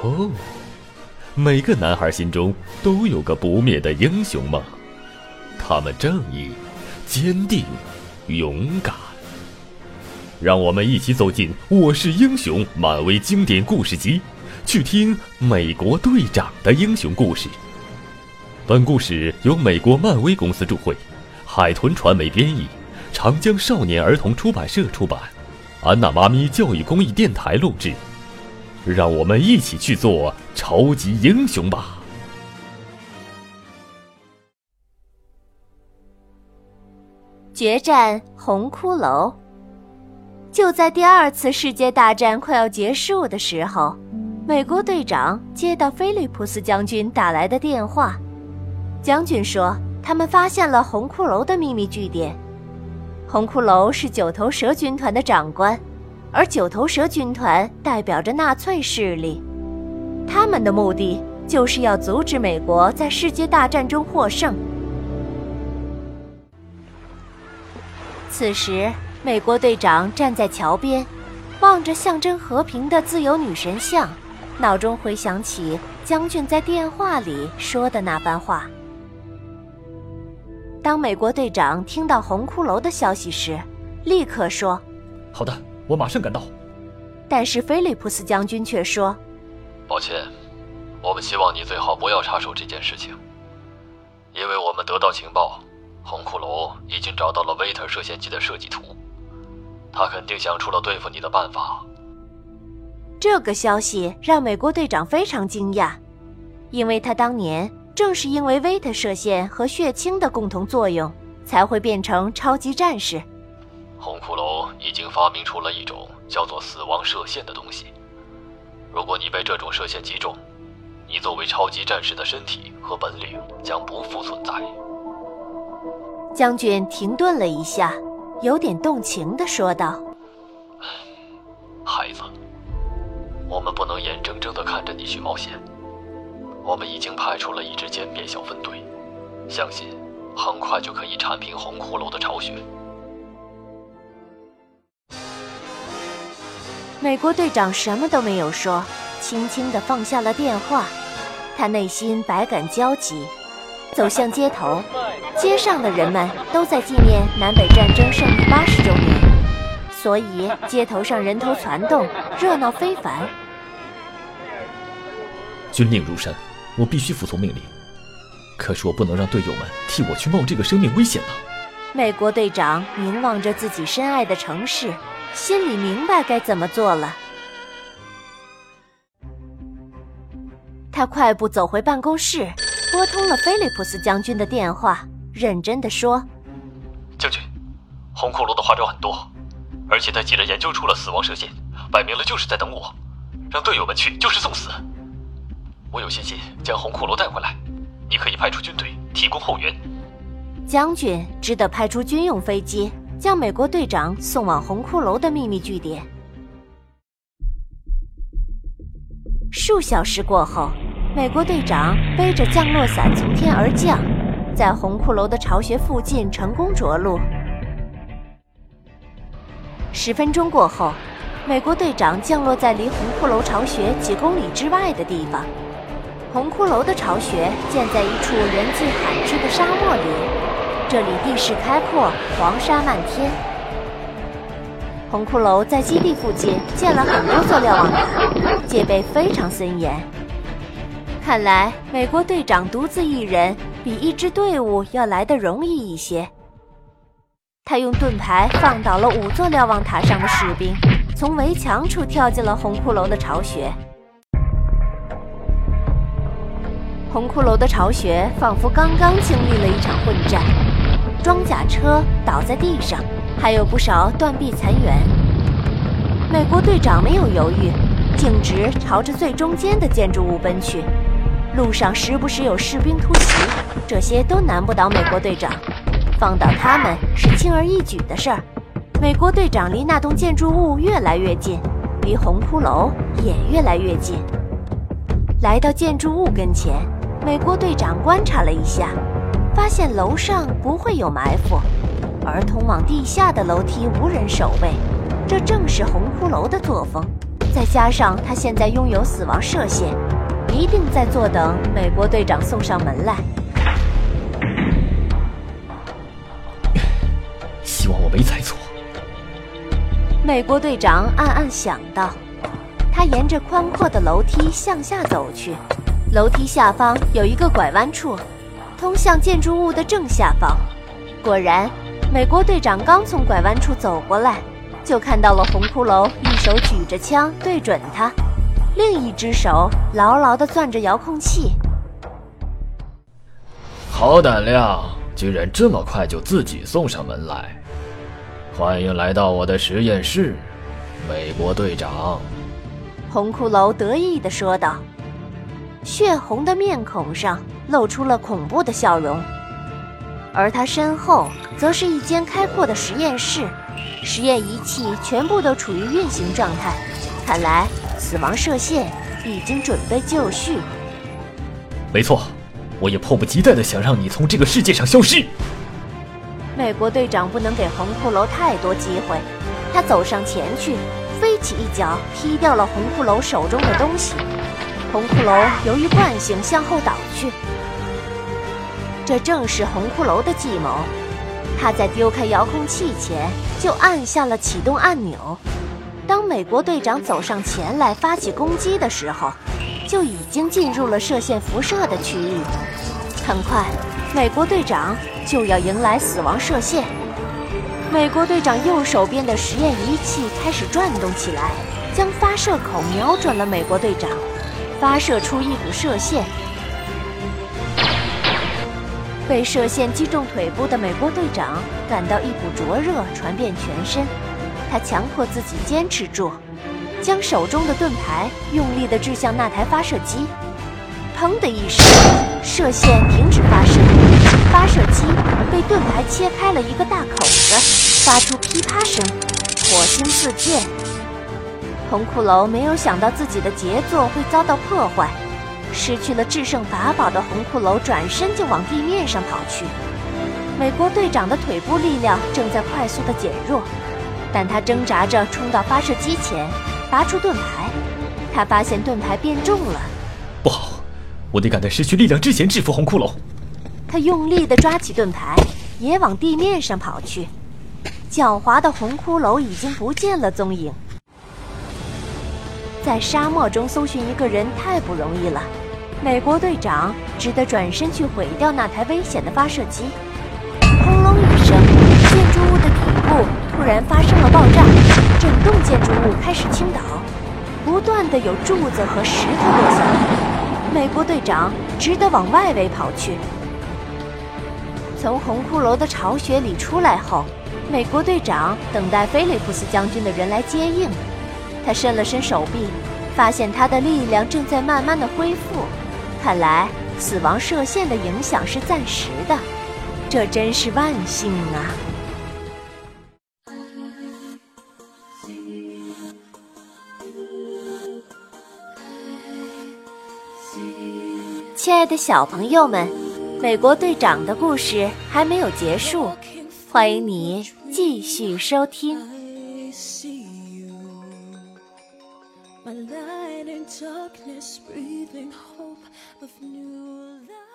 哦，每个男孩心中都有个不灭的英雄梦，他们正义、坚定、勇敢。让我们一起走进《我是英雄》漫威经典故事集，去听美国队长的英雄故事。本故事由美国漫威公司著会，海豚传媒编译，长江少年儿童出版社出版，安娜妈咪教育公益电台录制。让我们一起去做超级英雄吧！决战红骷髅。就在第二次世界大战快要结束的时候，美国队长接到菲利普斯将军打来的电话。将军说，他们发现了红骷髅的秘密据点。红骷髅是九头蛇军团的长官。而九头蛇军团代表着纳粹势力，他们的目的就是要阻止美国在世界大战中获胜。此时，美国队长站在桥边，望着象征和平的自由女神像，脑中回想起将军在电话里说的那番话。当美国队长听到红骷髅的消息时，立刻说：“好的。”我马上赶到，但是菲利普斯将军却说：“抱歉，我们希望你最好不要插手这件事情，因为我们得到情报，红骷髅已经找到了维特射线机的设计图，他肯定想出了对付你的办法。”这个消息让美国队长非常惊讶，因为他当年正是因为维特射线和血清的共同作用，才会变成超级战士。红骷髅已经发明出了一种叫做“死亡射线”的东西。如果你被这种射线击中，你作为超级战士的身体和本领将不复存在。将军停顿了一下，有点动情地说道：“孩子，我们不能眼睁睁地看着你去冒险。我们已经派出了一支歼灭小分队，相信很快就可以铲平红骷髅的巢穴。”美国队长什么都没有说，轻轻地放下了电话。他内心百感交集，走向街头。街上的人们都在纪念南北战争胜利八十周年，所以街头上人头攒动，热闹非凡。军令如山，我必须服从命令。可是我不能让队友们替我去冒这个生命危险啊！美国队长凝望着自己深爱的城市。心里明白该怎么做了，他快步走回办公室，拨通了菲利普斯将军的电话，认真的说：“将军，红骷髅的花招很多，而且他竟然研究出了死亡射线，摆明了就是在等我，让队友们去就是送死。我有信心将红骷髅带回来，你可以派出军队提供后援。将军只得派出军用飞机。”将美国队长送往红骷髅的秘密据点。数小时过后，美国队长背着降落伞从天而降，在红骷髅的巢穴附近成功着陆。十分钟过后，美国队长降落在离红骷髅巢穴几公里之外的地方。红骷髅的巢穴建在一处人迹罕至的沙漠里。这里地势开阔，黄沙漫天。红骷髅在基地附近建了很多座瞭望塔，戒备非常森严。看来美国队长独自一人比一支队伍要来的容易一些。他用盾牌放倒了五座瞭望塔上的士兵，从围墙处跳进了红骷髅的巢穴。红骷髅的巢穴仿佛刚刚经历了一场混战。装甲车倒在地上，还有不少断壁残垣。美国队长没有犹豫，径直朝着最中间的建筑物奔去。路上时不时有士兵突袭，这些都难不倒美国队长，放倒他们是轻而易举的事儿。美国队长离那栋建筑物越来越近，离红骷髅也越来越近。来到建筑物跟前，美国队长观察了一下。发现楼上不会有埋伏，而通往地下的楼梯无人守卫，这正是红骷髅的作风。再加上他现在拥有死亡射线，一定在坐等美国队长送上门来。希望我没猜错。美国队长暗暗想到。他沿着宽阔的楼梯向下走去，楼梯下方有一个拐弯处，通向建筑物的正下方。果然，美国队长刚从拐弯处走过来，就看到了红骷髅一手举着枪对准他，另一只手牢牢地攥着遥控器。好胆量，居然这么快就自己送上门来！欢迎来到我的实验室，美国队长。红骷髅得意地说道，血红的面孔上露出了恐怖的笑容，而他身后则是一间开阔的实验室，实验仪器全部都处于运行状态。看来死亡射线已经准备就绪。没错，我也迫不及待地想让你从这个世界上消失。美国队长不能给红骷髅太多机会，他走上前去。飞起一脚踢掉了红骷髅手中的东西，红骷髅由于惯性向后倒去。这正是红骷髅的计谋，他在丢开遥控器前就按下了启动按钮。当美国队长走上前来发起攻击的时候，就已经进入了射线辐射的区域。很快，美国队长就要迎来死亡射线。美国队长右手边的实验仪器开始转动起来，将发射口瞄准了美国队长，发射出一股射线。被射线击中腿部的美国队长感到一股灼热传遍全身，他强迫自己坚持住，将手中的盾牌用力地掷向那台发射机。砰的一声，射线停止发射，发射机被盾牌切开了一个大口子。发出噼啪声，火星四溅。红骷髅没有想到自己的杰作会遭到破坏，失去了制胜法宝的红骷髅转身就往地面上跑去。美国队长的腿部力量正在快速的减弱，但他挣扎着冲到发射机前，拔出盾牌。他发现盾牌变重了，不好，我得赶在失去力量之前制服红骷髅。他用力地抓起盾牌，也往地面上跑去。狡猾的红骷髅已经不见了踪影。在沙漠中搜寻一个人太不容易了，美国队长只得转身去毁掉那台危险的发射机。轰隆一声，建筑物的底部突然发生了爆炸，整栋建筑物开始倾倒，不断的有柱子和石头落下。美国队长只得往外围跑去。从红骷髅的巢穴里出来后。美国队长等待菲利普斯将军的人来接应，他伸了伸手臂，发现他的力量正在慢慢的恢复。看来死亡射线的影响是暂时的，这真是万幸啊！亲爱的小朋友们，美国队长的故事还没有结束，欢迎你。继续收听。My light in darkness, breathing hope of new life.